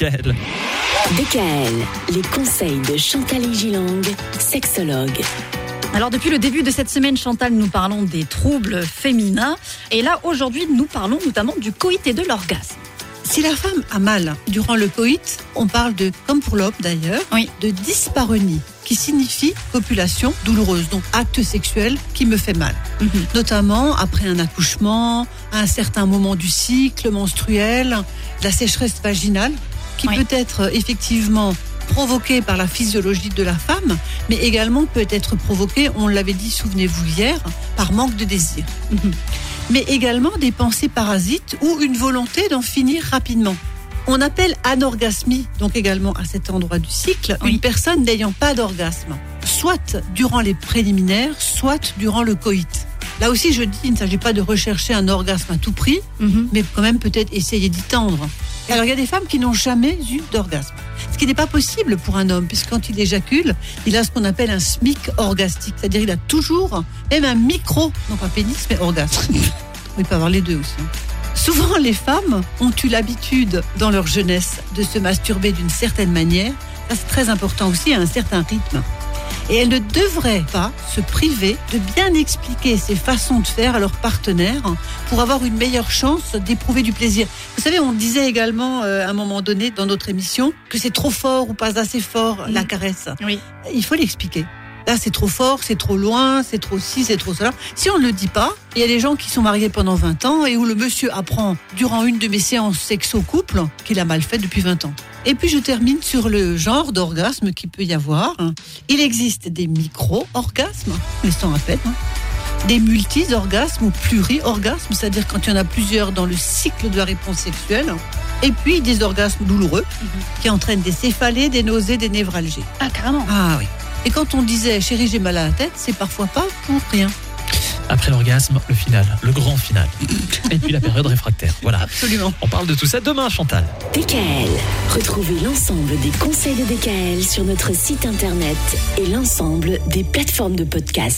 DKL, les conseils de Chantal Gilang, sexologue. Alors depuis le début de cette semaine, Chantal, nous parlons des troubles féminins. Et là, aujourd'hui, nous parlons notamment du coït et de l'orgasme. Si la femme a mal durant le coït, on parle de, comme pour l'homme d'ailleurs, Oui. de dyspareunie, qui signifie copulation douloureuse, donc acte sexuel qui me fait mal. Mhm. Notamment après un accouchement, à un certain moment du cycle menstruel, la sécheresse vaginale, qui Oui. peut être euh, effectivement provoquée par la physiologie de la femme, mais également peut être provoquée, on l'avait dit, souvenez-vous hier, par manque de désir. Mhm. Mais également des pensées parasites ou une volonté d'en finir rapidement. On appelle anorgasmie, donc également à cet endroit du cycle, Oui. une personne n'ayant pas d'orgasme, soit durant les préliminaires, soit durant le coït. Là aussi, je dis, il ne s'agit pas de rechercher un orgasme à tout prix, Mhm. mais quand même peut-être essayer d'y tendre. Alors il y a des femmes qui n'ont jamais eu d'orgasme. Ce qui n'est pas possible pour un homme, puisque quand il éjacule, il a ce qu'on appelle un SMIC orgastique, c'est-à-dire il a toujours, même un micro, non pas pénis, mais orgasme. Il peut avoir les deux aussi. Souvent, les femmes ont eu l'habitude, dans leur jeunesse, de se masturber d'une certaine manière. C'est très important aussi, à un certain rythme. Et elles ne devraient pas se priver de bien expliquer ces façons de faire à leur partenaire pour avoir une meilleure chance d'éprouver du plaisir. Vous savez, on disait également euh, à un moment donné dans notre émission que c'est trop fort ou pas assez fort la Mm. caresse. Oui. Il faut l'expliquer. Là, c'est trop fort, c'est trop loin, c'est trop ci, c'est trop cela. Si on ne le dit pas, il y a des gens qui sont mariés pendant 20 ans et où le monsieur apprend durant une de mes séances sexo-couple qu'il a mal fait depuis 20 ans. Et puis je termine sur le genre d'orgasme qu'il peut y avoir. Il existe des micro-orgasmes, sont à peine, hein. des multi-orgasmes ou pluri-orgasmes, c'est-à-dire quand il y en a plusieurs dans le cycle de la réponse sexuelle. Et puis des orgasmes douloureux qui entraînent des céphalées, des nausées, des névralgies. Ah, carrément. Ah oui. Et quand on disait chérie, j'ai mal à la tête, c'est parfois pas pour rien. Après l'orgasme, le final, le grand final. Et puis la période réfractaire. Voilà. Absolument. On parle de tout ça demain, Chantal. DKL, retrouvez l'ensemble des conseils de DKL sur notre site internet et l'ensemble des plateformes de podcast.